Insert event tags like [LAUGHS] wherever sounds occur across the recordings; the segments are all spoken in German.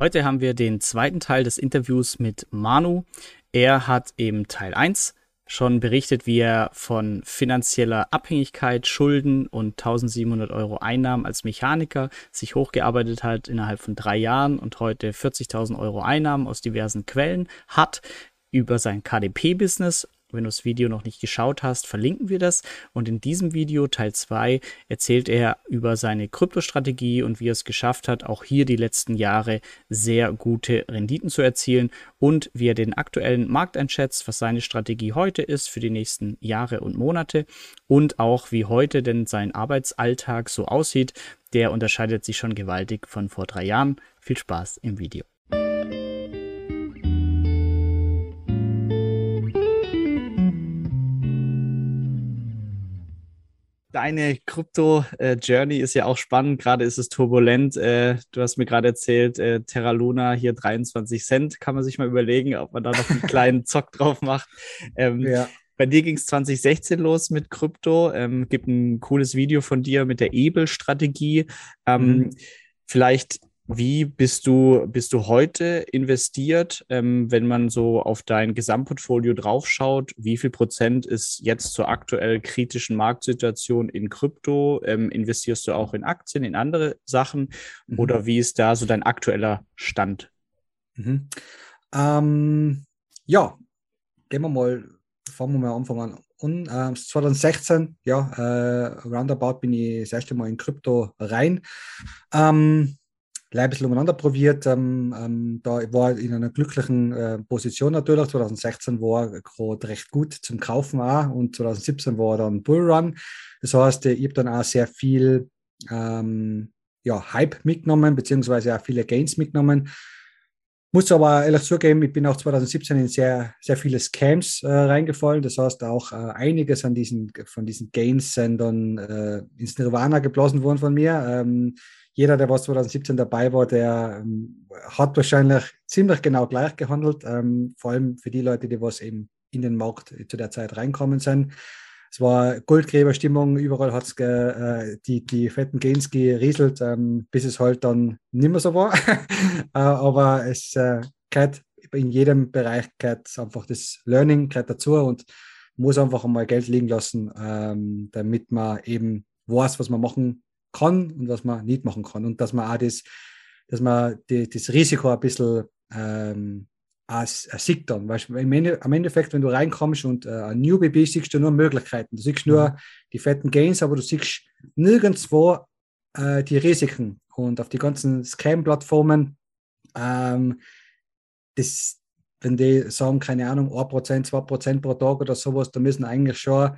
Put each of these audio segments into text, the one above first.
Heute haben wir den zweiten Teil des Interviews mit Manu. Er hat im Teil 1 schon berichtet, wie er von finanzieller Abhängigkeit, Schulden und 1700 Euro Einnahmen als Mechaniker sich hochgearbeitet hat innerhalb von drei Jahren und heute 40.000 Euro Einnahmen aus diversen Quellen hat über sein KDP-Business wenn du das Video noch nicht geschaut hast, verlinken wir das. Und in diesem Video, Teil 2, erzählt er über seine Kryptostrategie und wie er es geschafft hat, auch hier die letzten Jahre sehr gute Renditen zu erzielen und wie er den aktuellen Markt einschätzt, was seine Strategie heute ist für die nächsten Jahre und Monate und auch wie heute denn sein Arbeitsalltag so aussieht. Der unterscheidet sich schon gewaltig von vor drei Jahren. Viel Spaß im Video. Deine Krypto-Journey ist ja auch spannend. Gerade ist es turbulent. Äh, du hast mir gerade erzählt, äh, Terra Luna hier 23 Cent. Kann man sich mal überlegen, ob man da noch einen [LAUGHS] kleinen Zock drauf macht. Ähm, ja. Bei dir ging es 2016 los mit Krypto. Ähm, gibt ein cooles Video von dir mit der Ebel-Strategie. Ähm, mhm. Vielleicht wie bist du, bist du heute investiert, ähm, wenn man so auf dein Gesamtportfolio draufschaut? Wie viel Prozent ist jetzt zur aktuell kritischen Marktsituation in Krypto? Ähm, investierst du auch in Aktien, in andere Sachen? Mhm. Oder wie ist da so dein aktueller Stand? Mhm. Ähm, ja, gehen wir mal, fangen wir mal Anfang an. Und, äh, 2016, ja, äh, roundabout bin ich das erste Mal in Krypto rein. Ähm, ein bisschen umeinander probiert. Ähm, ähm, da war in einer glücklichen äh, Position natürlich. 2016 war gerade recht gut zum Kaufen auch und 2017 war dann Bullrun. Das heißt, ich habe dann auch sehr viel ähm, ja, Hype mitgenommen, beziehungsweise auch viele Gains mitgenommen. Muss aber ehrlich zugeben, ich bin auch 2017 in sehr, sehr viele Scams äh, reingefallen. Das heißt, auch äh, einiges an diesen, von diesen Gains sind dann äh, ins Nirvana geblasen worden von mir. Ähm, jeder, der was 2017 dabei war, der ähm, hat wahrscheinlich ziemlich genau gleich gehandelt, ähm, vor allem für die Leute, die was eben in den Markt zu der Zeit reinkommen sind. Es war Goldgräberstimmung, überall hat es äh, die, die fetten Gains gerieselt, ähm, bis es halt dann nicht mehr so war. [LAUGHS] äh, aber es äh, gehört in jedem Bereich gehört einfach das Learning gehört dazu und muss einfach einmal Geld liegen lassen, ähm, damit man eben weiß, was man machen kann und was man nicht machen kann. Und dass man auch das, dass man die, das Risiko ein bisschen ähm, sieht dann. Weißt, im, Ende, am Endeffekt, wenn du reinkommst und äh, ein Newbie bist, siehst du nur Möglichkeiten. Du siehst nur mhm. die fetten Gains, aber du siehst nirgendwo äh, die Risiken. Und auf die ganzen Scam-Plattformen, ähm, das, wenn die sagen, keine Ahnung, 1%, 2% pro Tag oder sowas, da müssen eigentlich schon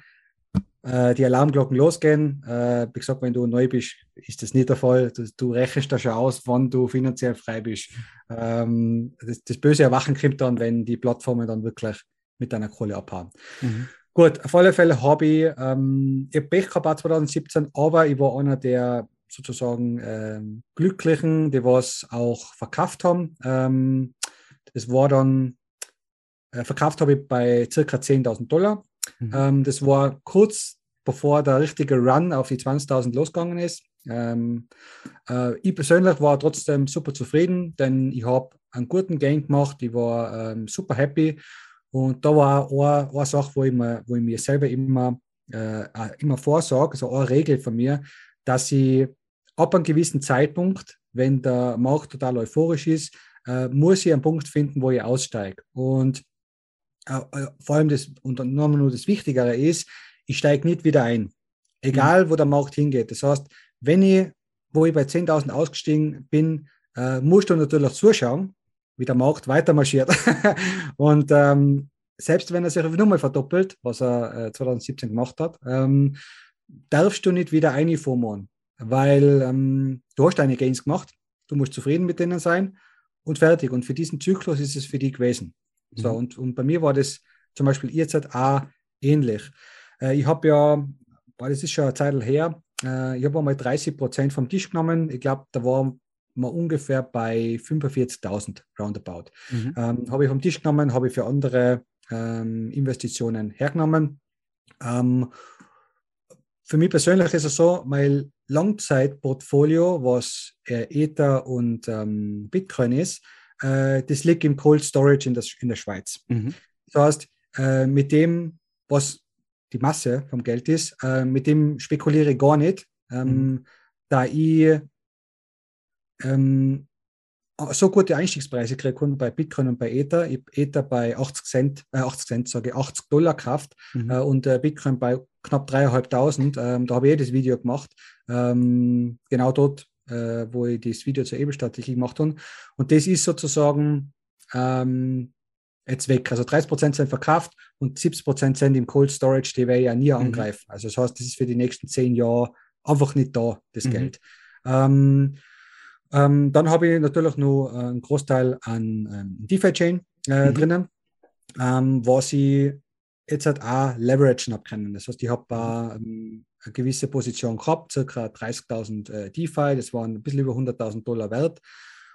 äh, die Alarmglocken losgehen. Äh, wie gesagt, wenn du neu bist, ist das nicht der Fall. Du, du rechnest da schon aus, wann du finanziell frei bist. Ähm, das, das, böse Erwachen kommt dann, wenn die Plattformen dann wirklich mit deiner Kohle abhauen. Mhm. Gut, auf alle Fälle habe ich, ähm, ich Pech gehabt 2017, aber ich war einer der sozusagen ähm, Glücklichen, die was auch verkauft haben. Ähm, das war dann, äh, verkauft habe ich bei circa 10.000 Dollar. Mhm. Ähm, das war kurz bevor der richtige Run auf die 20.000 losgegangen ist. Ähm, äh, ich persönlich war trotzdem super zufrieden, denn ich habe einen guten Game gemacht, ich war ähm, super happy und da war eine, eine Sache, wo ich, mir, wo ich mir selber immer, äh, immer vorsage, also eine Regel von mir, dass ich ab einem gewissen Zeitpunkt, wenn der Markt total euphorisch ist, äh, muss ich einen Punkt finden, wo ich aussteige. Und äh, äh, vor allem das, und dann nur das Wichtigere ist, ich steige nicht wieder ein. Egal, mhm. wo der Markt hingeht. Das heißt, wenn ich, wo ich bei 10.000 ausgestiegen bin, äh, musst du natürlich zuschauen, wie der Markt weiter marschiert. [LAUGHS] und ähm, selbst wenn er sich auf Nummer verdoppelt, was er äh, 2017 gemacht hat, ähm, darfst du nicht wieder einformen, weil ähm, du hast deine Gains gemacht, du musst zufrieden mit denen sein und fertig. Und für diesen Zyklus ist es für dich gewesen. Mhm. So, und, und bei mir war das zum Beispiel jetzt auch ähnlich. Äh, ich habe ja, boah, das ist schon eine Zeit her, äh, ich habe einmal 30 Prozent vom Tisch genommen. Ich glaube, da war man ungefähr bei 45.000 roundabout. Mhm. Ähm, habe ich vom Tisch genommen, habe ich für andere ähm, Investitionen hergenommen. Ähm, für mich persönlich ist es so, mein Langzeitportfolio, was äh, Ether und ähm, Bitcoin ist, äh, das liegt im Cold Storage in, das, in der Schweiz. Mhm. Das heißt, äh, mit dem, was die Masse vom Geld ist, äh, mit dem spekuliere ich gar nicht, ähm, mhm. da ich ähm, so gute Einstiegspreise kriege bei Bitcoin und bei Ether. Ich Ether bei 80 Cent, äh 80 Cent, sage ich, 80 Dollar Kraft mhm. äh, und äh, Bitcoin bei knapp 3.500. Ähm, da habe ich eh das Video gemacht. Ähm, genau dort, äh, wo ich das Video zur Ebelstrategie gemacht habe. Und das ist sozusagen ähm, jetzt weg. Also 30 Prozent sind verkauft und 70 Prozent sind im Cold Storage, die ich ja nie mhm. angreifen. Also das heißt, das ist für die nächsten zehn Jahre einfach nicht da, das mhm. Geld. Ähm, ähm, dann habe ich natürlich noch äh, einen Großteil an ähm, DeFi-Chain äh, mhm. drinnen, ähm, was ich jetzt halt auch leveragen habe können. Das heißt, ich habe äh, eine gewisse Position gehabt, circa 30.000 äh, DeFi, das waren ein bisschen über 100.000 Dollar wert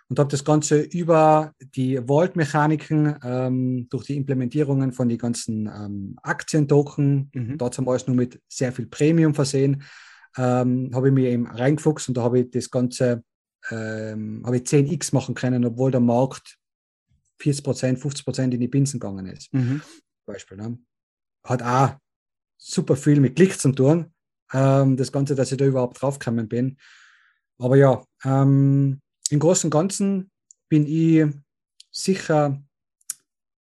und habe das Ganze über die Vault-Mechaniken ähm, durch die Implementierungen von den ganzen ähm, Aktientoken, mhm. dazu mal nur mit sehr viel Premium versehen, ähm, habe ich mir eben reingefuchst und da habe ich das Ganze ähm, habe ich 10x machen können, obwohl der Markt 40 Prozent, 50 Prozent in die Binsen gegangen ist. Mhm. Beispiel. Ne? Hat auch super viel mit Klick zu tun, ähm, das Ganze, dass ich da überhaupt draufgekommen bin. Aber ja, ähm, im Großen und Ganzen bin ich sicher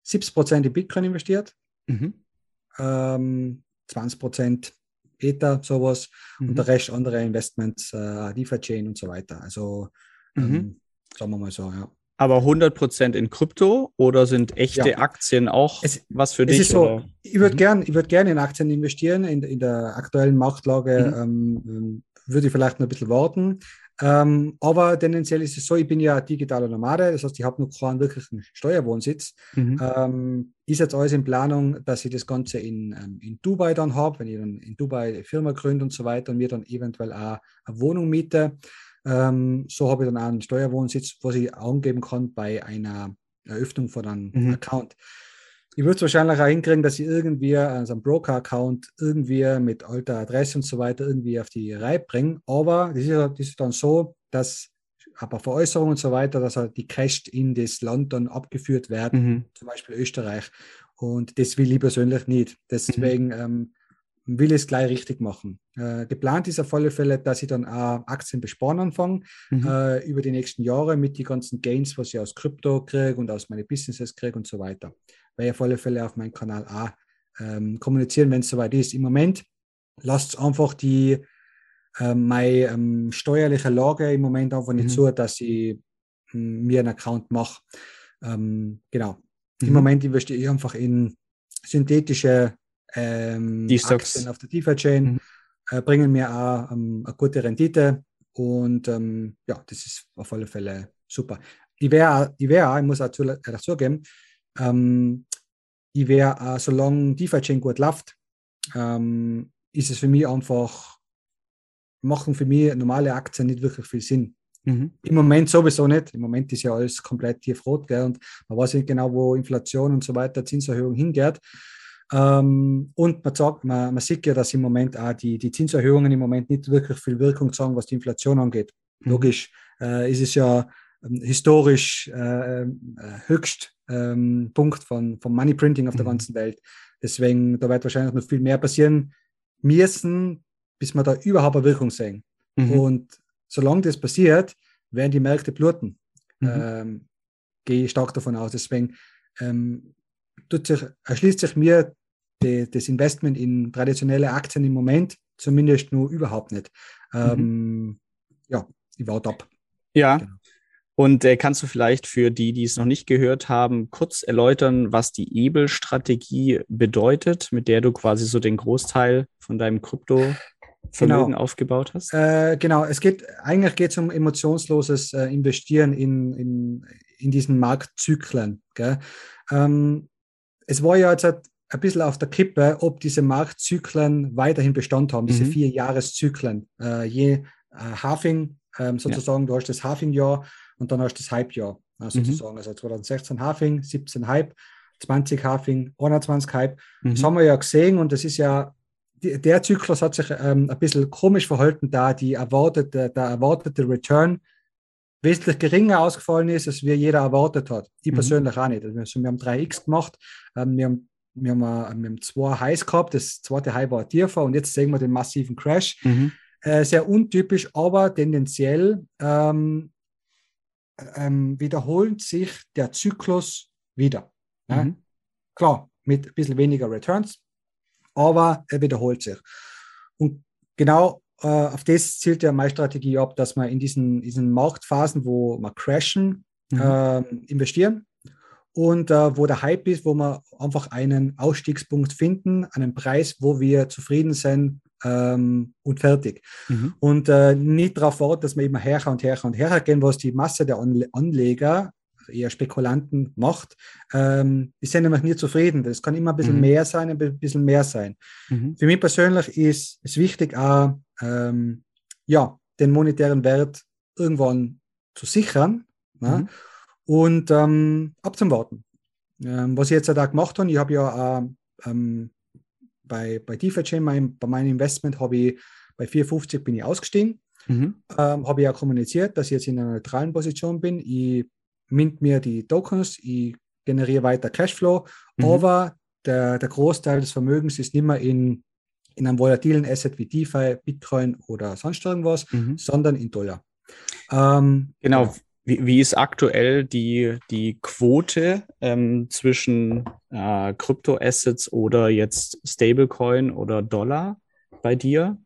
70 Prozent in Bitcoin investiert, mhm. ähm, 20 Prozent Ether, sowas mhm. und der Rest andere Investments, äh, DeFi-Chain und so weiter. Also ähm, mhm. sagen wir mal so, ja. Aber 100% in Krypto oder sind echte ja. Aktien auch es, was für dich? So, ich würde mhm. gerne würd gern in Aktien investieren. In, in der aktuellen Marktlage mhm. ähm, würde ich vielleicht noch ein bisschen warten. Ähm, aber tendenziell ist es so, ich bin ja digitaler Nomade, das heißt, ich habe noch keinen wirklichen Steuerwohnsitz. Mhm. Ähm, ist jetzt alles in Planung, dass ich das Ganze in, ähm, in Dubai dann habe, wenn ich dann in Dubai eine Firma gründe und so weiter und mir dann eventuell auch eine Wohnung miete. Ähm, so habe ich dann auch einen Steuerwohnsitz, was ich angeben kann bei einer Eröffnung von einem mhm. Account. Ich würde es wahrscheinlich auch hinkriegen, dass ich irgendwie also einen Broker-Account irgendwie mit alter Adresse und so weiter irgendwie auf die Reihe bringe. Aber das ist, das ist dann so, dass aber Veräußerungen und so weiter, dass halt die Cash in das Land dann abgeführt werden, mhm. zum Beispiel Österreich. Und das will ich persönlich nicht. Deswegen mhm. ähm, will es gleich richtig machen. Äh, geplant ist auf alle Fälle, dass ich dann auch Aktien besparen anfange mhm. äh, über die nächsten Jahre mit den ganzen Gains, was ich aus Krypto kriege und aus meinen Businesses kriege und so weiter werde ich auf alle Fälle auf meinem Kanal auch ähm, kommunizieren, wenn es soweit ist. Im Moment lasst einfach die äh, meine ähm, steuerliche Lage im Moment einfach nicht mhm. zu, dass ich ähm, mir einen Account mache. Ähm, genau. Mhm. Im Moment investiere ich einfach in synthetische ähm, Aktien auf der DeFi-Chain, mhm. äh, bringen mir auch ähm, eine gute Rendite und ähm, ja, das ist auf alle Fälle super. Ich wäre, ich, wär, ich muss auch dazugeben, ähm, ich wäre, äh, solange DeFi-Chain gut läuft, ähm, ist es für mich einfach, machen für mich normale Aktien nicht wirklich viel Sinn. Mhm. Im Moment sowieso nicht. Im Moment ist ja alles komplett tiefrot gell? und man weiß nicht genau, wo Inflation und so weiter, Zinserhöhung hingeht. Ähm, und man, sagt, man, man, sieht ja, dass im Moment auch die, die Zinserhöhungen im Moment nicht wirklich viel Wirkung sagen, was die Inflation angeht. Mhm. Logisch äh, ist es ja ähm, historisch äh, äh, höchst ähm, Punkt von, vom Money Printing auf der mhm. ganzen Welt. Deswegen, da wird wahrscheinlich noch viel mehr passieren müssen, bis wir da überhaupt eine Wirkung sehen. Mhm. Und solange das passiert, werden die Märkte bluten. Mhm. Ähm, gehe ich stark davon aus. Deswegen ähm, sich, erschließt sich mir die, das Investment in traditionelle Aktien im Moment zumindest nur überhaupt nicht. Mhm. Ähm, ja, ich warte ab. Ja, genau. Und äh, kannst du vielleicht für die, die es noch nicht gehört haben, kurz erläutern, was die Ebel-Strategie bedeutet, mit der du quasi so den Großteil von deinem Krypto Vermögen genau. aufgebaut hast? Äh, genau, es geht, eigentlich geht es um emotionsloses äh, Investieren in, in, in diesen Marktzyklen. Ähm, es war ja jetzt ein bisschen auf der Kippe, ob diese Marktzyklen weiterhin Bestand haben, diese mhm. vier Jahreszyklen. Äh, je äh, Halving, ähm, sozusagen, ja. du hast das Halving-Jahr und dann hast du das Halbjahr also mhm. sozusagen. Also 2016 Halving, 17 Hype, 20 Halving, 21 Hype. Mhm. Das haben wir ja gesehen und das ist ja die, der Zyklus hat sich ähm, ein bisschen komisch verhalten, da die erwartete, der erwartete Return wesentlich geringer ausgefallen ist, als wir jeder erwartet hat. Ich mhm. persönlich auch nicht. Also wir haben 3x gemacht, ähm, wir, haben, wir, haben, äh, wir haben zwei Highs gehabt, das zweite High war tiefer und jetzt sehen wir den massiven Crash. Mhm. Äh, sehr untypisch, aber tendenziell ähm, ähm, wiederholt sich der Zyklus wieder. Mhm. Ja? Klar, mit ein bisschen weniger Returns, aber er wiederholt sich. Und genau äh, auf das zielt ja meine Strategie ab, dass wir in diesen, diesen Marktphasen, wo wir crashen, mhm. äh, investieren und äh, wo der Hype ist, wo wir einfach einen Ausstiegspunkt finden, einen Preis, wo wir zufrieden sind ähm, und fertig. Mhm. Und äh, nicht darauf warten, dass wir immer her und her und her gehen, was die Masse der Anleger eher Spekulanten macht, ähm, die sind nämlich nie zufrieden. Das kann immer ein bisschen mhm. mehr sein, ein bisschen mehr sein. Mhm. Für mich persönlich ist es wichtig, auch, ähm, ja, den monetären Wert irgendwann zu sichern ne? mhm. und ähm, abzuwarten. Ähm, was ich jetzt da gemacht habe, ich habe ja äh, ähm, bei, bei DeFi mein, bei meinem Investment habe ich bei 450 bin ich ausgestiegen. Mhm. Ähm, habe ich ja kommuniziert, dass ich jetzt in einer neutralen Position bin. Ich mint mir die Tokens, ich generiere weiter Cashflow, mhm. aber der, der Großteil des Vermögens ist nicht mehr in, in einem volatilen Asset wie DeFi, Bitcoin oder sonst irgendwas, mhm. sondern in Dollar. Ähm, genau. genau. Wie, wie ist aktuell die, die Quote ähm, zwischen äh, Kryptoassets oder jetzt Stablecoin oder Dollar bei dir?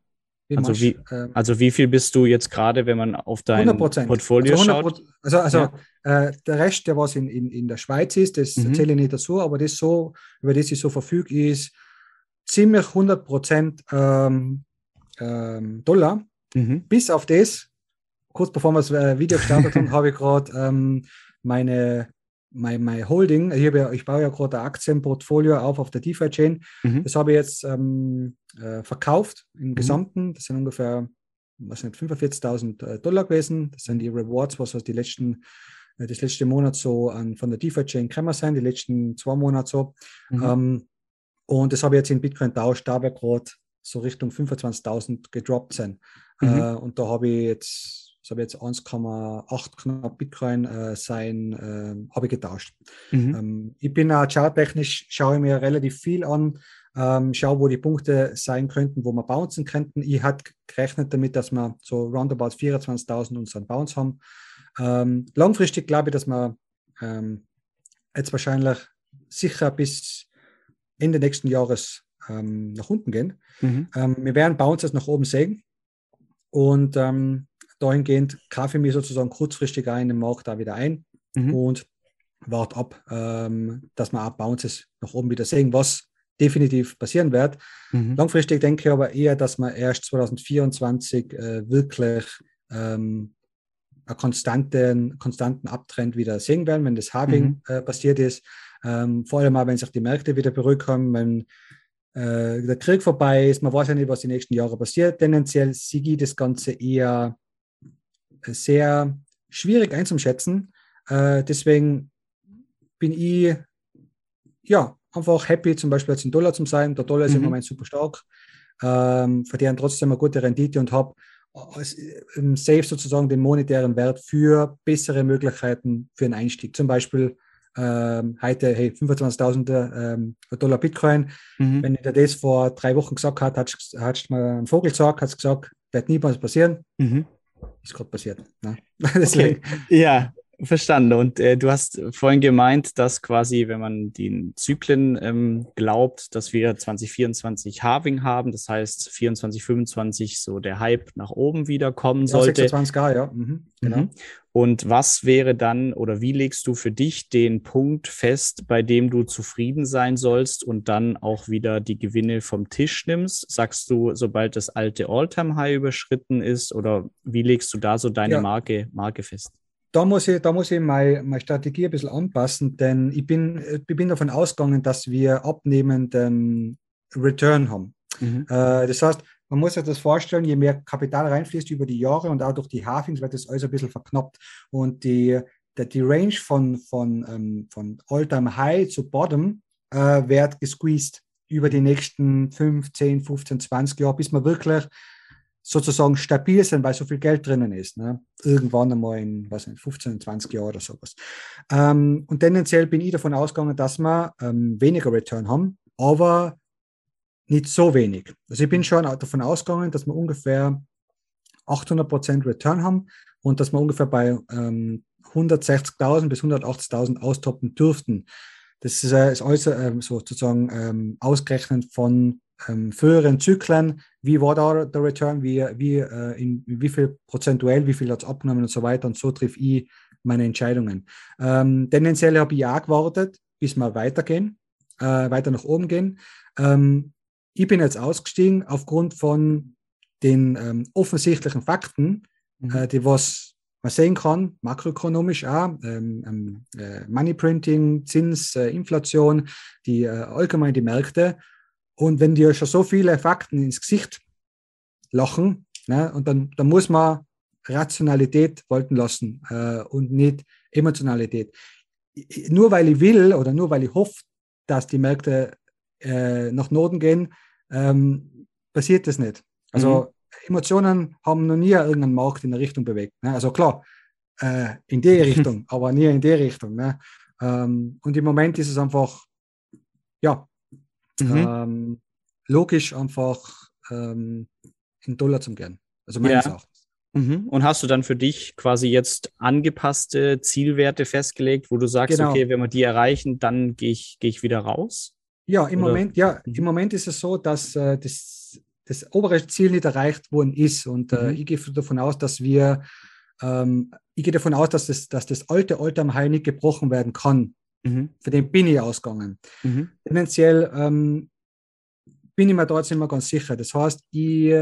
Also wie, ähm, also wie viel bist du jetzt gerade, wenn man auf dein 100%. Portfolio also schaut? Also, also ja. äh, der Rest, der was in, in, in der Schweiz ist, das mhm. zähle ich nicht dazu, aber das so, über das ich so verfüge, ist ziemlich 100% ähm, ähm, Dollar. Mhm. Bis auf das, kurz bevor wir das äh, Video gestartet haben, [LAUGHS] habe ich gerade ähm, meine mein, mein Holding, ich, ja, ich baue ja gerade ein Aktienportfolio auf auf der DeFi-Chain. Mhm. Das habe ich jetzt ähm, äh, verkauft im mhm. Gesamten. Das sind ungefähr was 45.000 äh, Dollar gewesen. Das sind die Rewards, was die letzten, äh, das letzte Monat so an, von der DeFi-Chain gekommen sind, die letzten zwei Monate so. Mhm. Ähm, und das habe ich jetzt in Bitcoin tauscht, da ich gerade so Richtung 25.000 gedroppt sind. Mhm. Äh, und da habe ich jetzt das habe jetzt 1,8 knapp Bitcoin äh, sein, äh, habe ich getauscht. Mhm. Ähm, ich bin auch charttechnisch, schaue ich mir relativ viel an, ähm, schaue, wo die Punkte sein könnten, wo wir bouncen könnten. Ich hatte gerechnet damit, dass wir so roundabout 24.000 unseren Bounce haben. Ähm, langfristig glaube ich, dass wir ähm, jetzt wahrscheinlich sicher bis Ende nächsten Jahres ähm, nach unten gehen. Mhm. Ähm, wir werden Bounces nach oben sehen. Und ähm, dahingehend kaufe ich mich sozusagen kurzfristig ein den Markt da wieder ein mhm. und warte ab, ähm, dass wir auch Bounces nach oben wieder sehen, was definitiv passieren wird. Mhm. Langfristig denke ich aber eher, dass wir erst 2024 äh, wirklich ähm, einen konstanten, konstanten Abtrend wieder sehen werden, wenn das Halving mhm. äh, passiert ist. Ähm, vor allem auch, wenn sich die Märkte wieder beruhigen, wenn äh, der Krieg vorbei ist, man weiß ja nicht, was die nächsten Jahre passiert. Tendenziell sehe ich das Ganze eher sehr schwierig einzuschätzen. Äh, deswegen bin ich ja einfach happy, zum Beispiel jetzt in Dollar zu sein. Der Dollar ist mhm. im Moment super stark, ähm, verdienen trotzdem eine gute Rendite und habe im Safe sozusagen den monetären Wert für bessere Möglichkeiten für einen Einstieg. Zum Beispiel ähm, heute hey, 25.000 ähm, Dollar Bitcoin. Mhm. Wenn dir das vor drei Wochen gesagt hat, hat, hat mal einen Vogel gesagt, hat gesagt, wird niemals passieren. Mhm ist gerade passiert. Ne? [LAUGHS] okay. Ja, verstanden. Und äh, du hast vorhin gemeint, dass quasi, wenn man den Zyklen ähm, glaubt, dass wir 2024 Halving haben, das heißt 24, 25 so der Hype nach oben wieder kommen sollte. 26 ja. Mhm, genau. Mhm. Und was wäre dann oder wie legst du für dich den Punkt fest, bei dem du zufrieden sein sollst und dann auch wieder die Gewinne vom Tisch nimmst? Sagst du, sobald das alte All-Time-High überschritten ist oder wie legst du da so deine ja. Marke, Marke fest? Da muss ich, da muss ich meine, meine Strategie ein bisschen anpassen, denn ich bin, ich bin davon ausgegangen, dass wir abnehmenden Return haben. Mhm. Äh, das heißt, man muss sich das vorstellen, je mehr Kapital reinfließt über die Jahre und auch durch die Halfings wird das alles ein bisschen verknappt. Und die, die, die Range von, von, ähm, von All-Time-High zu Bottom äh, wird gesqueezed. über die nächsten 5, 10, 15, 20 Jahre, bis wir wirklich sozusagen stabil sind, weil so viel Geld drinnen ist. Ne? Irgendwann einmal in was nicht, 15, 20 Jahren oder sowas. Ähm, und tendenziell bin ich davon ausgegangen, dass wir ähm, weniger Return haben, aber nicht so wenig. Also ich bin schon davon ausgegangen, dass wir ungefähr 800% Return haben und dass wir ungefähr bei ähm, 160.000 bis 180.000 austoppen dürften. Das ist, äh, ist äh, sozusagen ähm, ausgerechnet von ähm, früheren Zyklen. Wie war da der Return? Wie, wie, äh, in, wie viel prozentuell, wie viel hat es abgenommen und so weiter. Und so triff ich meine Entscheidungen. Ähm, tendenziell habe ich auch gewartet, bis wir weitergehen, äh, weiter nach oben gehen. Ähm, ich bin jetzt ausgestiegen aufgrund von den ähm, offensichtlichen Fakten, mhm. äh, die was man sehen kann, makroökonomisch auch, ähm, ähm, äh, Money Printing, Zins, äh, Inflation, die äh, allgemein die Märkte. Und wenn dir schon so viele Fakten ins Gesicht lachen, ne, und dann, dann muss man Rationalität walten lassen äh, und nicht Emotionalität. Nur weil ich will oder nur weil ich hoffe, dass die Märkte äh, nach Norden gehen, ähm, passiert das nicht. Also mhm. Emotionen haben noch nie irgendeinen Markt in der Richtung bewegt. Ne? Also klar, äh, in die [LAUGHS] Richtung, aber nie in die Richtung. Ne? Ähm, und im Moment ist es einfach, ja, mhm. ähm, logisch einfach ähm, in Dollar zu gehen. Also meines ja. Erachtens. Mhm. Und hast du dann für dich quasi jetzt angepasste Zielwerte festgelegt, wo du sagst, genau. okay, wenn wir die erreichen, dann gehe ich, geh ich wieder raus? Ja, im Oder? Moment, ja, mhm. im Moment ist es so, dass äh, das, das obere Ziel nicht erreicht worden ist. Und äh, mhm. ich gehe davon aus, dass wir, ähm, ich gehe davon aus, dass das, dass das alte Alter am Heil nicht gebrochen werden kann. Mhm. Für den bin ich ausgegangen. Mhm. Tendenziell ähm, bin ich mir nicht mehr ganz sicher. Das heißt, ich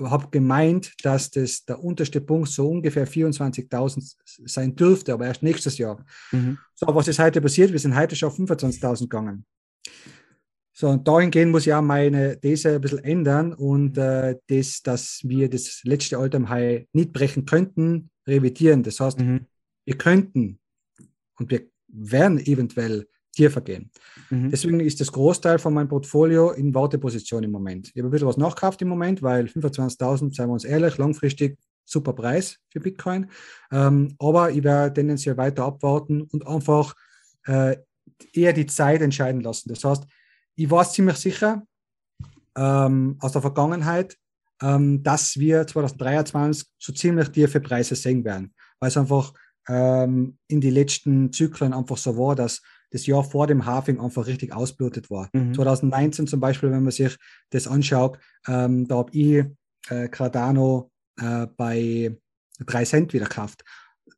habe gemeint, dass das der unterste Punkt so ungefähr 24.000 sein dürfte, aber erst nächstes Jahr. Mhm. So, was ist heute passiert? Wir sind heute schon auf 25.000 gegangen. So, und dahingehend muss ich auch meine These ein bisschen ändern und äh, das, dass wir das letzte Alter High nicht brechen könnten, revidieren. Das heißt, mhm. wir könnten und wir werden eventuell tiefer gehen. Mhm. Deswegen ist das Großteil von meinem Portfolio in Warteposition im Moment. Ich habe ein bisschen was nachgekauft im Moment, weil 25.000, seien wir uns ehrlich, langfristig super Preis für Bitcoin. Ähm, aber ich werde tendenziell weiter abwarten und einfach äh, eher die Zeit entscheiden lassen. Das heißt, ich war ziemlich sicher ähm, aus der Vergangenheit, ähm, dass wir 2023 so ziemlich tiefe Preise sehen werden, weil es einfach ähm, in die letzten Zyklen einfach so war, dass das Jahr vor dem Halving einfach richtig ausblutet war. Mhm. 2019 zum Beispiel, wenn man sich das anschaut, ähm, da habe ich äh, Cardano äh, bei 3 Cent wieder gekauft.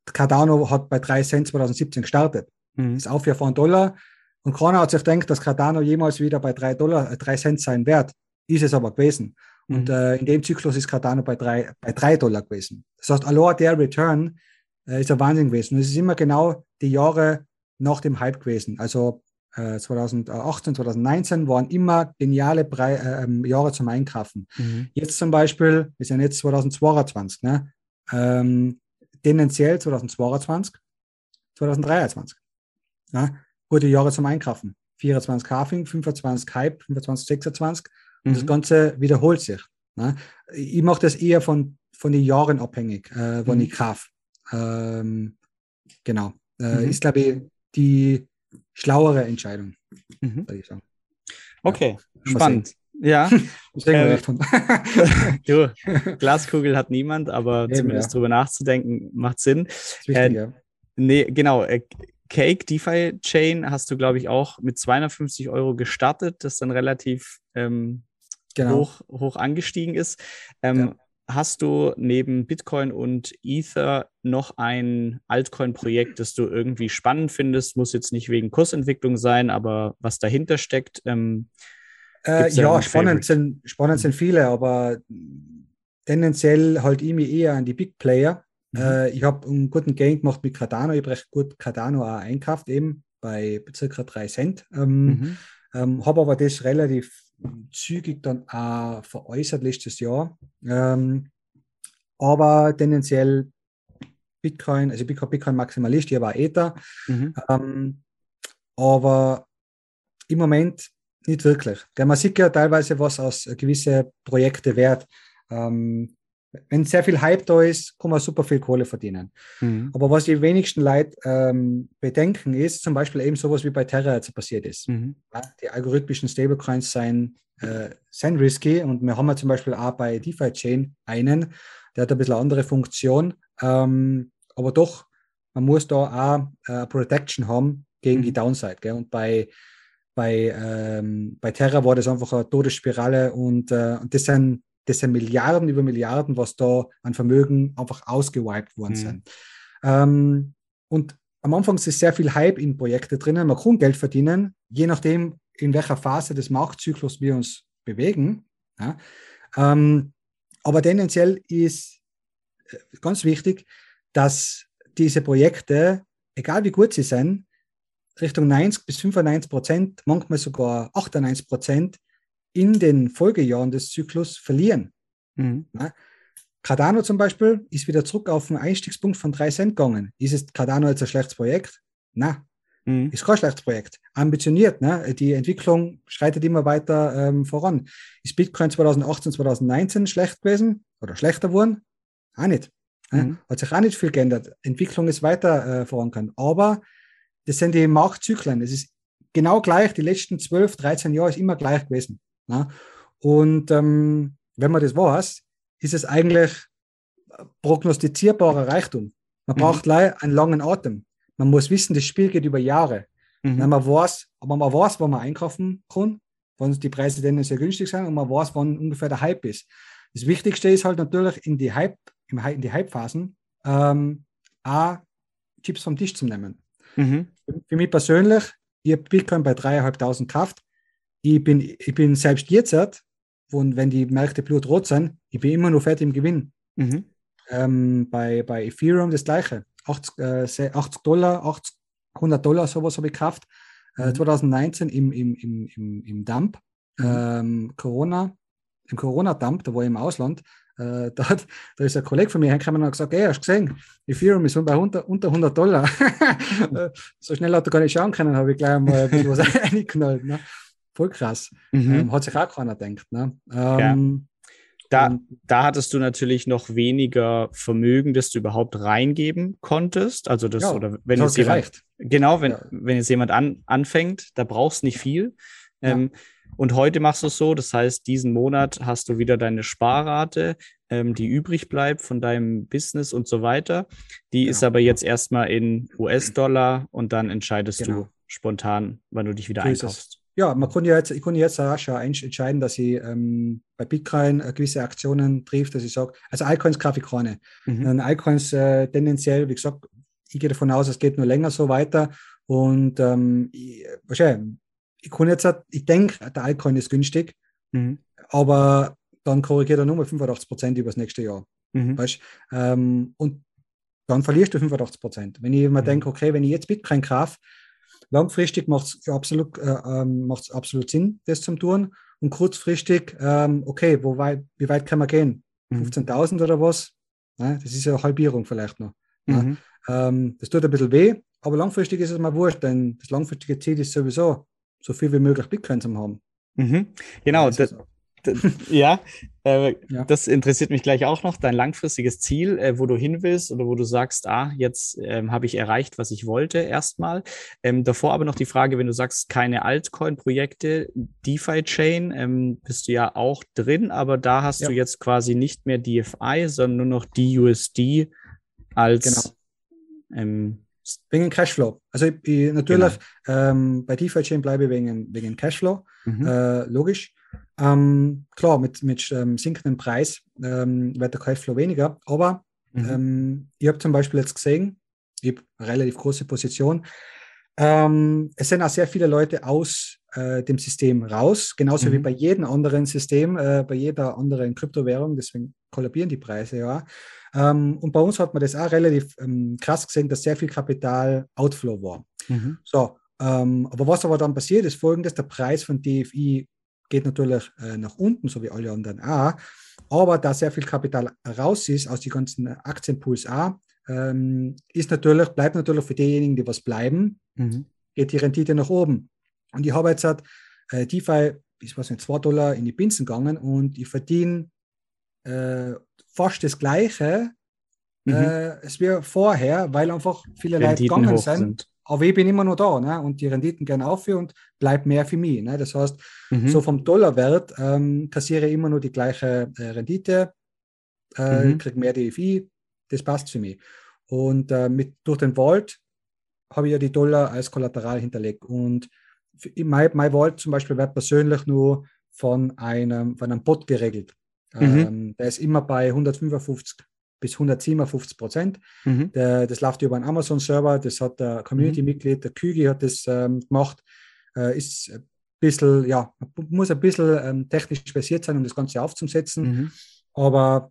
Cardano hat bei 3 Cent 2017 gestartet. Mhm. Ist auf von Dollar. Und keiner hat sich gedacht, dass Cardano jemals wieder bei 3 Dollar, äh, 3 Cent sein wird. Ist es aber gewesen. Mhm. Und äh, in dem Zyklus ist Cardano bei 3, bei 3 Dollar gewesen. Das heißt, allein der Return äh, ist ein Wahnsinn gewesen. Und es ist immer genau die Jahre nach dem Hype gewesen. Also äh, 2018, 2019 waren immer geniale Bre äh, ähm, Jahre zum Einkaufen. Mhm. Jetzt zum Beispiel, wir sind jetzt 2022, ne? ähm, tendenziell 2022, 2023. Ja? Gute Jahre zum Einkaufen. 24 Halving, 25 Hype, 25, 26 und mhm. das Ganze wiederholt sich. Ne? Ich mache das eher von, von den Jahren abhängig, äh, wann mhm. ich kaufe. Ähm, genau. Äh, mhm. Ist, glaube ich, die schlauere Entscheidung, mhm. würde ich sagen. Okay, ja, spannend. Ja. äh, du, Glaskugel hat niemand, aber Eben, zumindest ja. drüber nachzudenken macht Sinn. Wichtig, äh, ja. Nee, genau. Äh, Cake DeFi Chain hast du, glaube ich, auch mit 250 Euro gestartet, das dann relativ ähm, genau. hoch, hoch angestiegen ist. Ähm, ja. Hast du neben Bitcoin und Ether noch ein Altcoin-Projekt, das du irgendwie spannend findest? Muss jetzt nicht wegen Kursentwicklung sein, aber was dahinter steckt? Ähm, äh, ja, spannend sind, spannend sind viele, aber tendenziell halt ich mich eher an die Big Player. Mhm. Äh, ich habe einen guten Gain gemacht mit Cardano. Ich habe recht gut Cardano auch einkauft, eben bei circa 3 Cent. Ähm, mhm. ähm, habe aber das relativ zügig dann auch veräußert letztes Jahr. Ähm, aber tendenziell Bitcoin, also Bitcoin, Bitcoin Maximalist, ich war Ether. Mhm. Ähm, aber im Moment nicht wirklich. Man sieht ja teilweise, was aus gewisse Projekte wert. Ähm, wenn sehr viel Hype da ist, kann man super viel Kohle verdienen. Mhm. Aber was die wenigsten Leute ähm, bedenken, ist zum Beispiel eben sowas wie bei Terra jetzt passiert ist. Mhm. Ja, die algorithmischen Stablecoins seien, äh, sind risky und wir haben ja zum Beispiel auch bei DeFi Chain einen, der hat ein bisschen andere Funktion, ähm, aber doch, man muss da auch äh, Protection haben gegen mhm. die Downside. Gell? Und bei, bei, ähm, bei Terra war das einfach eine Todesspirale und, äh, und das sind das sind Milliarden über Milliarden, was da an Vermögen einfach ausgewiped worden mhm. sind. Ähm, und am Anfang ist sehr viel Hype in Projekte drinnen. Man kann Geld verdienen, je nachdem, in welcher Phase des Marktzyklus wir uns bewegen. Ja. Ähm, aber tendenziell ist äh, ganz wichtig, dass diese Projekte, egal wie gut sie sind, Richtung 90 bis 95 Prozent, manchmal sogar 98 Prozent in den Folgejahren des Zyklus verlieren. Mhm. Cardano zum Beispiel ist wieder zurück auf einen Einstiegspunkt von 3 Cent gegangen. Ist es Cardano jetzt ein schlechtes Projekt? Na, mhm. ist kein schlechtes Projekt. Ambitioniert, ne? die Entwicklung schreitet immer weiter ähm, voran. Ist Bitcoin 2018, 2019 schlecht gewesen oder schlechter geworden? Auch nicht. Ne? Mhm. Hat sich auch nicht viel geändert. Entwicklung ist weiter äh, vorangegangen. Aber das sind die Marktzyklen. Es ist genau gleich. Die letzten 12, 13 Jahre ist immer gleich gewesen. Ne? Und ähm, wenn man das weiß, ist es eigentlich prognostizierbarer Reichtum. Man mhm. braucht einen langen Atem. Man muss wissen, das Spiel geht über Jahre. Mhm. Man weiß, aber man weiß, wann man einkaufen kann, wann die Preise denn sehr günstig sind und man weiß, wann ungefähr der Hype ist. Das Wichtigste ist halt natürlich in die Hype, in die Hype-Phasen ähm, auch Chips vom Tisch zu nehmen. Mhm. Für mich persönlich, ich habe Bitcoin bei 3.500 Kraft ich bin, ich bin selbst jetzt, und wenn die Märkte blutrot sind, ich bin immer noch fett im Gewinn. Mhm. Ähm, bei, bei Ethereum das gleiche. 80, äh, 80 Dollar, 80, 100 Dollar, sowas habe ich gekauft. Äh, mhm. 2019 im, im, im, im, im Dump. Mhm. Ähm, Corona, im Corona-Dump, da war ich im Ausland. Äh, [LAUGHS] da, hat, da ist ein Kollege von mir hergekommen und hat gesagt, hey, hast du gesehen, Ethereum ist bei unter, unter 100 Dollar. Äh, [LAUGHS] so schnell hat er gar nicht schauen können, habe ich gleich mal ein bisschen was [LAUGHS] reingeknallt. Ne? Voll krass. Mhm. Ähm, hat sich auch keiner gedacht. Ne? Ähm, ja. Da, da hattest du natürlich noch weniger Vermögen, das du überhaupt reingeben konntest. Also das, ja, oder wenn das jetzt jemand, genau, wenn, ja. wenn jetzt jemand an, anfängt, da brauchst du nicht viel. Ähm, und heute machst du es so, das heißt, diesen Monat hast du wieder deine Sparrate, ähm, die übrig bleibt von deinem Business und so weiter. Die genau. ist aber jetzt erstmal in US-Dollar und dann entscheidest genau. du spontan, wann du dich wieder so einkaufst ja, man kann ja jetzt, ich kann jetzt rasch entscheiden, dass ich ähm, bei Bitcoin äh, gewisse Aktionen trifft, dass ich sage, also Altcoins kaufe ich keine. Mhm. Altcoins äh, tendenziell, wie gesagt, ich gehe davon aus, es geht nur länger so weiter. Und ähm, ich, wahrscheinlich, ich kann jetzt, ich denke, der Altcoin ist günstig, mhm. aber dann korrigiert er nur mal 85 Prozent über das nächste Jahr. Mhm. Weißt? Ähm, und dann verlierst du 85 Prozent. Wenn ich mir mhm. denke, okay, wenn ich jetzt Bitcoin kaufe, Langfristig macht es absolut, äh, ähm, absolut Sinn, das zu tun. Und kurzfristig, ähm, okay, wo weit, wie weit kann man gehen? Mhm. 15.000 oder was? Ja, das ist ja eine Halbierung vielleicht noch. Mhm. Ja, ähm, das tut ein bisschen weh, aber langfristig ist es mal wurscht, denn das langfristige Ziel ist sowieso, so viel wie möglich Bitcoin zu haben. Mhm. Genau, das, [LAUGHS] ja, äh, ja, das interessiert mich gleich auch noch. Dein langfristiges Ziel, äh, wo du hin willst oder wo du sagst, ah, jetzt ähm, habe ich erreicht, was ich wollte, erstmal. Ähm, davor aber noch die Frage, wenn du sagst, keine Altcoin-Projekte, DeFi-Chain, ähm, bist du ja auch drin, aber da hast ja. du jetzt quasi nicht mehr DFI, sondern nur noch DUSD als genau. ähm, Wegen Cashflow. Also ich, ich, natürlich genau. ähm, bei DeFi-Chain bleibe ich wegen, wegen Cashflow, mhm. äh, logisch. Ähm, klar, mit, mit ähm, sinkendem Preis ähm, wird der Cashflow weniger, aber mhm. Ähm, ich habe zum Beispiel jetzt gesehen, ich habe eine relativ große Position, ähm, es sind auch sehr viele Leute aus äh, dem System raus, genauso mhm. wie bei jedem anderen System, äh, bei jeder anderen Kryptowährung, deswegen kollabieren die Preise ja. Ähm, und bei uns hat man das auch relativ krass gesehen, dass sehr viel Kapital Outflow war. Mhm. So, ähm, aber was aber dann passiert, ist folgendes: Der Preis von DFI geht natürlich äh, nach unten, so wie alle anderen auch. Aber da sehr viel Kapital raus ist aus den ganzen Aktienpools auch, ähm, ist natürlich, bleibt natürlich für diejenigen, die was bleiben, mhm. geht die Rendite nach oben. Und ich habe jetzt halt, äh, DeFi ist was nicht, 2 Dollar in die Binsen gegangen und ich verdiene äh, fast das Gleiche mhm. äh, es wie vorher, weil einfach viele Renditen Leute gegangen sind, sind, Aber ich bin immer noch da ne? und die Renditen gehen auf und bleibt mehr für mich. Ne? Das heißt, mhm. so vom Dollarwert ähm, kassiere ich immer nur die gleiche äh, Rendite, äh, mhm. kriege mehr DFI, das passt für mich. Und äh, mit, durch den Vault habe ich ja die Dollar als Kollateral hinterlegt. Und mein, mein Vault zum Beispiel wird persönlich nur von einem, von einem Bot geregelt. Mhm. Ähm, der ist immer bei 155 bis 157 Prozent. Mhm. das läuft über einen Amazon-Server, das hat der Community-Mitglied, der Kügi hat das ähm, gemacht, äh, ist ein bisschen, ja, muss ein bisschen ähm, technisch versiert sein, um das Ganze aufzusetzen. Mhm. Aber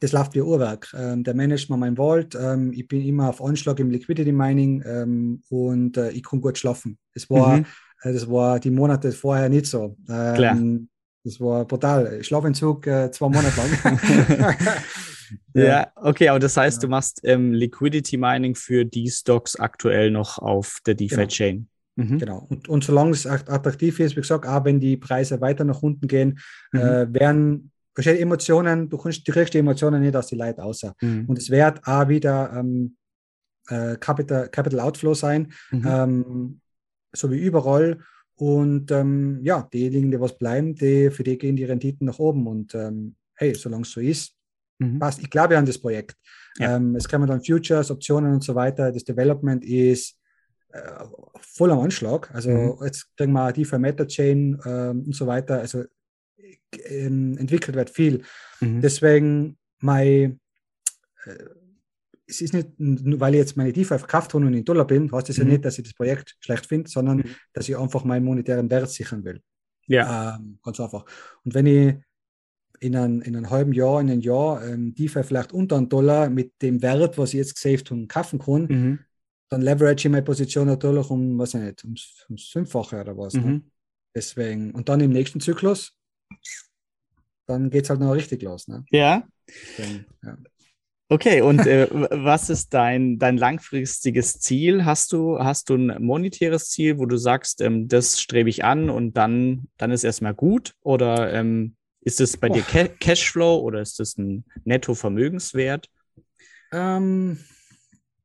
das läuft wie Uhrwerk. Ähm, der managt mir mein Vault. Ähm, ich bin immer auf Anschlag im Liquidity Mining ähm, und äh, ich kann gut schlafen. Das war, mhm. äh, das war die Monate vorher nicht so. Klar. Ähm, das war brutal. Schlafentzug äh, zwei Monate lang. [LAUGHS] [LAUGHS] ja. okay, aber das heißt, ja. du machst ähm, Liquidity Mining für die Stocks aktuell noch auf der DeFi-Chain. Genau. Mhm. genau. Und, und solange es attraktiv ist, wie gesagt, auch wenn die Preise weiter nach unten gehen, mhm. äh, werden verschiedene Emotionen, du kannst, du kriegst die Emotionen nicht aus die Leute außer. Mhm. Und es wird auch wieder ähm, äh, Capital, Capital Outflow sein, mhm. ähm, so wie überall. Und ähm, ja, diejenigen, die was bleiben, die, für die gehen die Renditen nach oben. Und ähm, hey, solange es so ist, mhm. passt. Ich glaube an das Projekt. Ja. Ähm, es kommen dann Futures, Optionen und so weiter. Das Development ist äh, voll am Anschlag. Also mhm. jetzt kriegen wir die für Meta-Chain ähm, und so weiter. Also ähm, entwickelt wird viel. Mhm. Deswegen mein äh, es ist nicht, weil ich jetzt meine DeFi verkauft habe und in Dollar bin, heißt das mhm. ja nicht, dass ich das Projekt schlecht finde, sondern mhm. dass ich einfach meinen monetären Wert sichern will. Ja. Ähm, ganz einfach. Und wenn ich in, ein, in einem halben Jahr, in einem Jahr ähm, DeFi vielleicht unter einem Dollar mit dem Wert, was ich jetzt gesaved und kaufen kann, mhm. dann leverage ich meine Position natürlich um, was ich nicht, ums, ums Fünffache oder was. Ne? Mhm. Deswegen, und dann im nächsten Zyklus, dann geht es halt noch richtig los. Ne? Ja. Deswegen, ja. Okay, und äh, was ist dein, dein langfristiges Ziel? Hast du, hast du ein monetäres Ziel, wo du sagst, ähm, das strebe ich an und dann, dann ist erstmal gut? Oder ähm, ist es bei oh. dir Ca Cashflow oder ist es ein Netto-Vermögenswert? Ähm,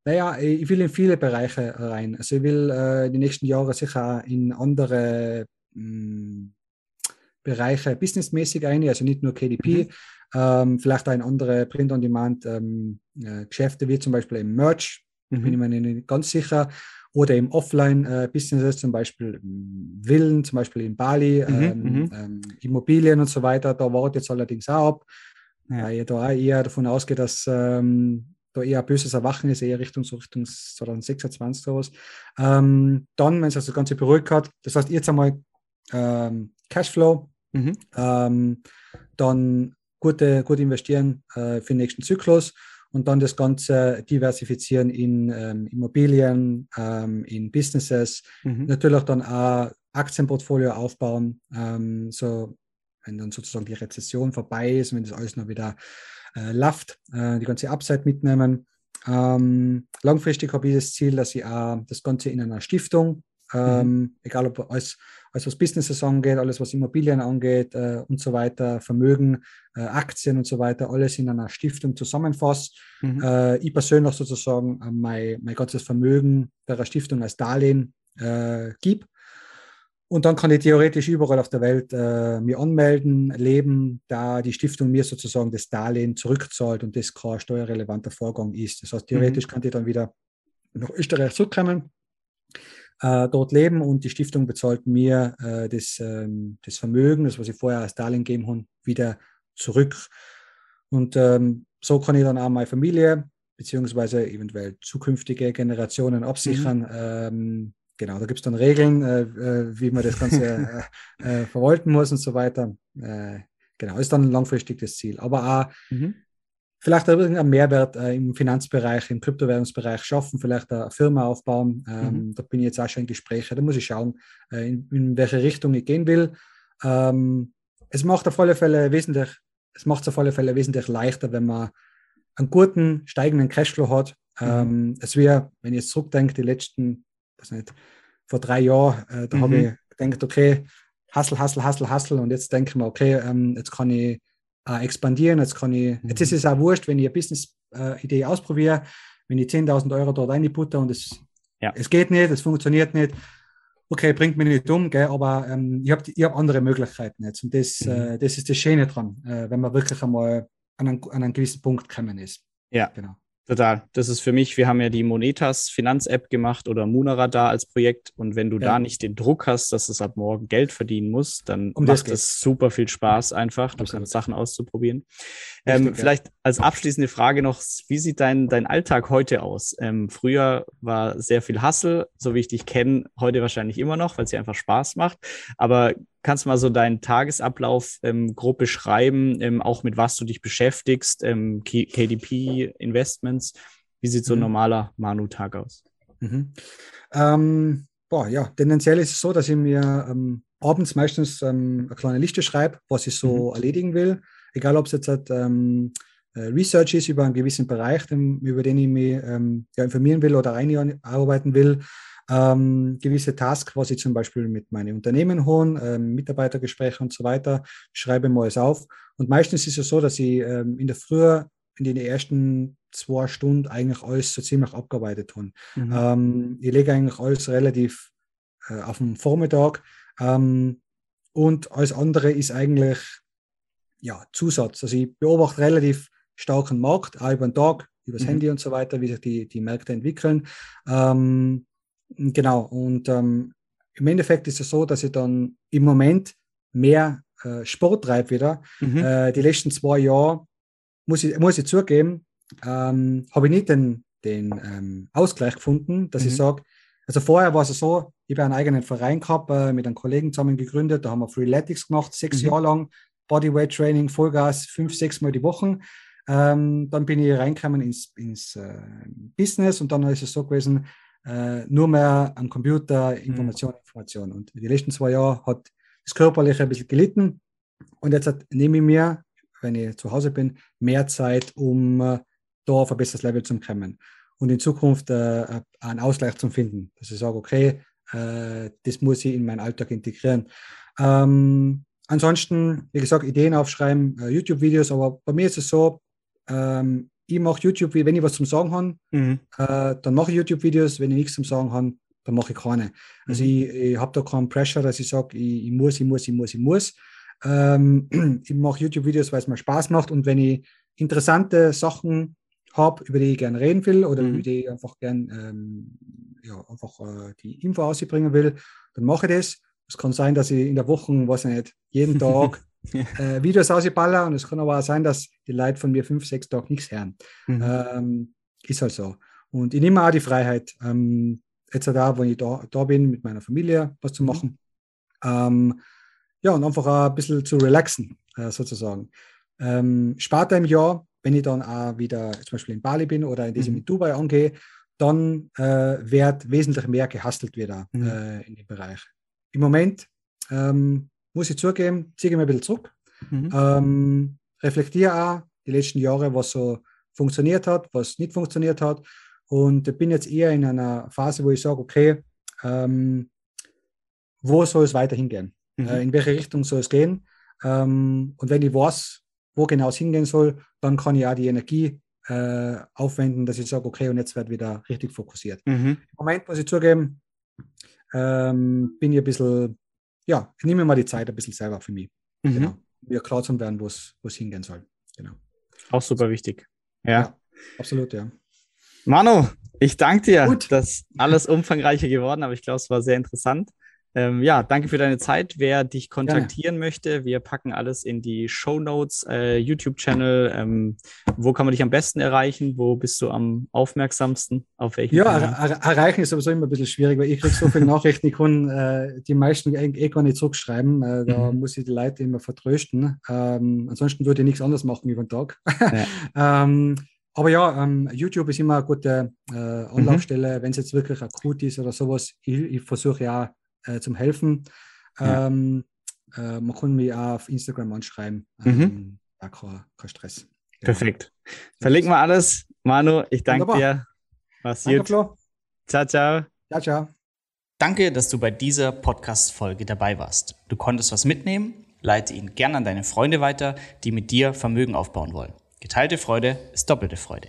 naja, ich will in viele Bereiche rein. Also ich will äh, die nächsten Jahre sicher in andere mh, hm, Bereiche businessmäßig ein, also nicht nur KDP. Mhm ähm, vielleicht auch in andere Print-on-Demand-Geschäfte, ähm, äh, wie zum Beispiel im Merch, mhm. bin ich mir nicht ganz sicher, oder im Offline-Businesses, äh, zum Beispiel Villen, zum Beispiel in Bali, mhm. Ähm, mhm. ähm, Immobilien und so weiter. Da wartet jetzt allerdings auch ab, ja. weil ich da auch eher davon ausgehe, dass ähm, da eher ein böses Erwachen ist, eher Richtung, so Richtung 2026 sowas. Ähm, dann, wenn es also das Ganze beruhigt hat, das heißt jetzt einmal ähm, Cashflow, mhm. ähm, dann gute, gut investieren äh, für den nächsten Zyklus und dann das Ganze diversifizieren in ähm, Immobilien, ähm, in Businesses, mhm. natürlich dann auch Aktienportfolio aufbauen, ähm, so wenn dann sozusagen die Rezession vorbei ist, wenn das alles noch wieder äh, läuft, äh, die ganze Upside mitnehmen. Ähm, langfristig habe ich das Ziel, dass ich auch das Ganze in einer Stiftung, ähm, mhm. egal ob als alles was Businesses angeht, alles was Immobilien angeht äh, und so weiter, Vermögen, äh, Aktien und so weiter, alles in einer Stiftung zusammenfasst. Mhm. Äh, ich persönlich sozusagen äh, mein, mein ganzes Vermögen der Stiftung als Darlehen äh, gebe. Und dann kann ich theoretisch überall auf der Welt äh, mir anmelden, leben, da die Stiftung mir sozusagen das Darlehen zurückzahlt und das kein steuerrelevanter Vorgang ist. Das heißt, theoretisch mhm. kann ich dann wieder nach Österreich zurückkommen äh, dort leben und die Stiftung bezahlt mir äh, das, ähm, das Vermögen, das was ich vorher als Darlehen gegeben habe, wieder zurück. Und ähm, so kann ich dann auch meine Familie beziehungsweise eventuell zukünftige Generationen absichern. Mhm. Ähm, genau, da gibt es dann Regeln, äh, äh, wie man das Ganze [LAUGHS] äh, äh, verwalten muss und so weiter. genau, ist dann langfristig das Ziel. Aber auch mhm vielleicht irgendeinen Mehrwert äh, im Finanzbereich, im Kryptowährungsbereich schaffen, vielleicht eine Firma aufbauen. Ähm, mhm. Da bin ich jetzt auch schon in Gesprächen. Da muss ich schauen, äh, in, in, welche Richtung ich gehen will. Ähm, es macht auf alle Fälle wesentlich, es macht es auf alle Fälle wesentlich leichter, wenn man einen guten steigenden Cashflow hat. Mhm. Ähm, es wäre, wenn ich jetzt zurückdenke, die letzten, was nicht, vor drei Jahren, äh, da mhm. habe ich gedacht, okay, Hustle, Hustle, Hustle, Hustle und jetzt denke ich mir, okay, jetzt kann ich äh, expandieren, jetzt kann ich, mhm. jetzt ist es auch wurscht, wenn ich eine Business-Idee äh, ausprobiere, wenn ich 10.000 Euro dort reinputte und es, ja. es geht nicht, es funktioniert nicht, okay, bringt mich nicht um, gell, aber ähm, ich habe ich hab andere Möglichkeiten jetzt und das, mhm. äh, das ist das Schöne dran, äh, wenn man wirklich einmal an einen, an einen gewissen Punkt gekommen ist. Ja, genau. Total. Das ist für mich, wir haben ja die Monetas Finanz-App gemacht oder Munaradar als Projekt. Und wenn du ja. da nicht den Druck hast, dass es ab morgen Geld verdienen muss, dann um macht es super viel Spaß einfach. Du kannst Sachen auszuprobieren. Ähm, Richtig, vielleicht ja. als abschließende Frage noch, wie sieht dein, dein Alltag heute aus? Ähm, früher war sehr viel Hustle, so wie ich dich kenne, heute wahrscheinlich immer noch, weil es dir einfach Spaß macht. Aber kannst du mal so deinen Tagesablauf ähm, grob beschreiben, ähm, auch mit was du dich beschäftigst, ähm, KDP, Investments. Wie sieht so ein mhm. normaler Manu-Tag aus? Mhm. Ähm, boah, ja, tendenziell ist es so, dass ich mir abends meistens eine kleine Liste schreibe, was ich so mhm. erledigen will. Egal, ob es jetzt halt, äh, Research ist über einen gewissen Bereich, den, über den ich mich ja, informieren will oder einarbeiten will ähm, gewisse Tasks, was ich zum Beispiel mit meinen Unternehmen holen, ähm, Mitarbeitergespräche und so weiter, schreibe mal es auf. Und meistens ist es so, dass ich ähm, in der Früh, in den ersten zwei Stunden eigentlich alles so ziemlich abgearbeitet habe. Mhm. Ähm, ich lege eigentlich alles relativ äh, auf den Vormittag. Ähm, und alles andere ist eigentlich ja, Zusatz. Also ich beobachte relativ starken Markt, auch über den Tag, über das mhm. Handy und so weiter, wie sich die, die Märkte entwickeln. Ähm, Genau, und ähm, im Endeffekt ist es so, dass ich dann im Moment mehr äh, Sport treibe wieder. Mhm. Äh, die letzten zwei Jahre, muss ich, muss ich zugeben, ähm, habe ich nicht den, den ähm, Ausgleich gefunden, dass mhm. ich sage, also vorher war es so, ich habe einen eigenen Verein gehabt, äh, mit einem Kollegen zusammen gegründet, da haben wir Freeletics gemacht, sechs mhm. Jahre lang, Bodyweight Training, Vollgas, fünf, sechs Mal die Woche. Ähm, dann bin ich reingekommen ins, ins äh, Business und dann ist es so gewesen, äh, nur mehr am Computer, Information, mhm. Information. Und die letzten zwei Jahre hat das Körperliche ein bisschen gelitten. Und jetzt hat, nehme ich mir, wenn ich zu Hause bin, mehr Zeit, um äh, da auf ein besseres Level zu kommen. Und in Zukunft äh, einen Ausgleich zu finden. Dass ich sage, okay, äh, das muss ich in meinen Alltag integrieren. Ähm, ansonsten, wie gesagt, Ideen aufschreiben, äh, YouTube-Videos, aber bei mir ist es so, ähm, ich mache YouTube, wenn ich was zum Sagen habe, mhm. äh, dann mache ich YouTube-Videos. Wenn ich nichts zum Sagen habe, dann mache ich keine. Also mhm. ich, ich habe da keinen Pressure, dass ich sage, ich, ich, muss, ich muss, ich muss, ich muss. Ähm, [CLEARS THROAT] ich mache YouTube-Videos, weil es mir Spaß macht und wenn ich interessante Sachen habe, über die ich gerne reden will oder mhm. über die ich einfach gerne ähm, ja, einfach äh, die Info ausbringen will, dann mache ich das. Es kann sein, dass ich in der Woche, weiß ich nicht, jeden [LAUGHS] Tag äh, Videos ausballern und es kann aber auch sein, dass die Leute von mir fünf, sechs Tage nichts hören. Mhm. Ähm, ist halt so. Und ich nehme auch die Freiheit, ähm, jetzt da, wo ich da, da bin, mit meiner Familie was zu mhm. machen. Ähm, ja, und einfach auch ein bisschen zu relaxen, äh, sozusagen. Ähm, später im Jahr, wenn ich dann auch wieder zum Beispiel in Bali bin oder in diesem mhm. in Dubai angehe, dann äh, wird wesentlich mehr gehastelt wieder mhm. äh, in dem Bereich. Im Moment ähm, muss ich zugeben, ziehe ich mir ein bisschen zurück. Mhm. Ähm, reflektiere auch die letzten Jahre, was so funktioniert hat, was nicht funktioniert hat. Und bin jetzt eher in einer Phase, wo ich sage, okay, ähm, wo soll es weiterhin gehen? Mhm. Äh, in welche Richtung soll es gehen? Ähm, und wenn ich weiß, wo genau es hingehen soll, dann kann ich auch die Energie äh, aufwenden, dass ich sage, okay, und jetzt wird wieder richtig fokussiert. Mhm. Im Moment muss ich zugeben, ähm, bin ich ein bisschen ja, ich nehme mal die Zeit ein bisschen selber für mich. Mhm. Genau. Mir klar zu werden, wo es hingehen soll. Genau. Auch super wichtig. Ja. ja absolut, ja. Manu, ich danke dir. Gut. Das ist alles umfangreicher geworden, aber ich glaube, es war sehr interessant. Ähm, ja, danke für deine Zeit. Wer dich kontaktieren Gerne. möchte, wir packen alles in die Show Notes, äh, YouTube-Channel. Ähm, wo kann man dich am besten erreichen? Wo bist du am aufmerksamsten? Auf welchen? Ja, er, er, erreichen ist sowieso immer ein bisschen schwierig, weil ich kriege so viele [LAUGHS] Nachrichten, ich kann äh, die meisten eh, eh gar nicht zurückschreiben. Äh, da mhm. muss ich die Leute immer vertrösten. Ähm, ansonsten würde ich nichts anderes machen über den Tag. Ja. [LAUGHS] ähm, aber ja, ähm, YouTube ist immer eine gute äh, Anlaufstelle, mhm. wenn es jetzt wirklich akut ist oder sowas. Ich, ich versuche ja äh, zum Helfen. Ja. Ähm, äh, man kann mich auch auf Instagram anschreiben. Mhm. Ähm, ja, kein, kein Stress. Ja. Perfekt. Verlinken wir alles. Manu, ich danke Wunderbar. dir. Mach's gut. Ciao, ciao. Ciao, ciao. Danke, dass du bei dieser Podcast-Folge dabei warst. Du konntest was mitnehmen? Leite ihn gern an deine Freunde weiter, die mit dir Vermögen aufbauen wollen. Geteilte Freude ist doppelte Freude.